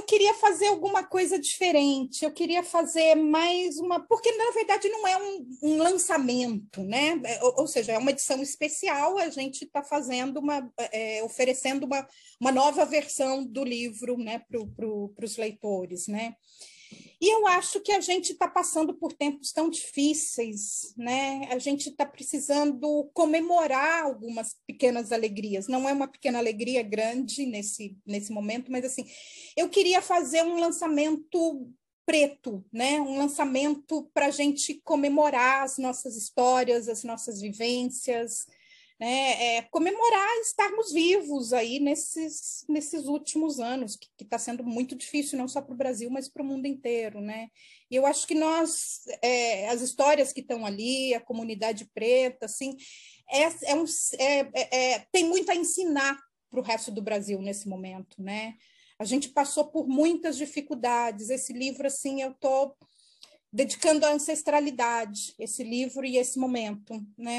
eu queria fazer alguma coisa diferente, eu queria fazer mais uma. Porque, na verdade, não é um, um lançamento, né? É, ou, ou, seja, é uma edição especial, a gente está fazendo uma. É, oferecendo uma, uma nova versão do livro né, para pro, os leitores, né? E eu acho que a gente está passando por tempos tão difíceis, né? A gente está precisando comemorar algumas pequenas alegrias. Não é uma pequena alegria grande nesse, nesse momento, mas assim, eu queria fazer um lançamento preto, né? Um lançamento para a gente comemorar as nossas histórias, as nossas vivências, né, é, comemorar estarmos vivos aí nesses, nesses últimos anos, que está sendo muito difícil, não só para o Brasil, mas para o mundo inteiro. Né? E eu acho que nós, é, as histórias que estão ali, a comunidade preta, assim, é, é um, é, é, é, tem muito a ensinar para o resto do Brasil nesse momento. Né? A gente passou por muitas dificuldades. Esse livro, assim, eu estou dedicando à ancestralidade, esse livro e esse momento, né?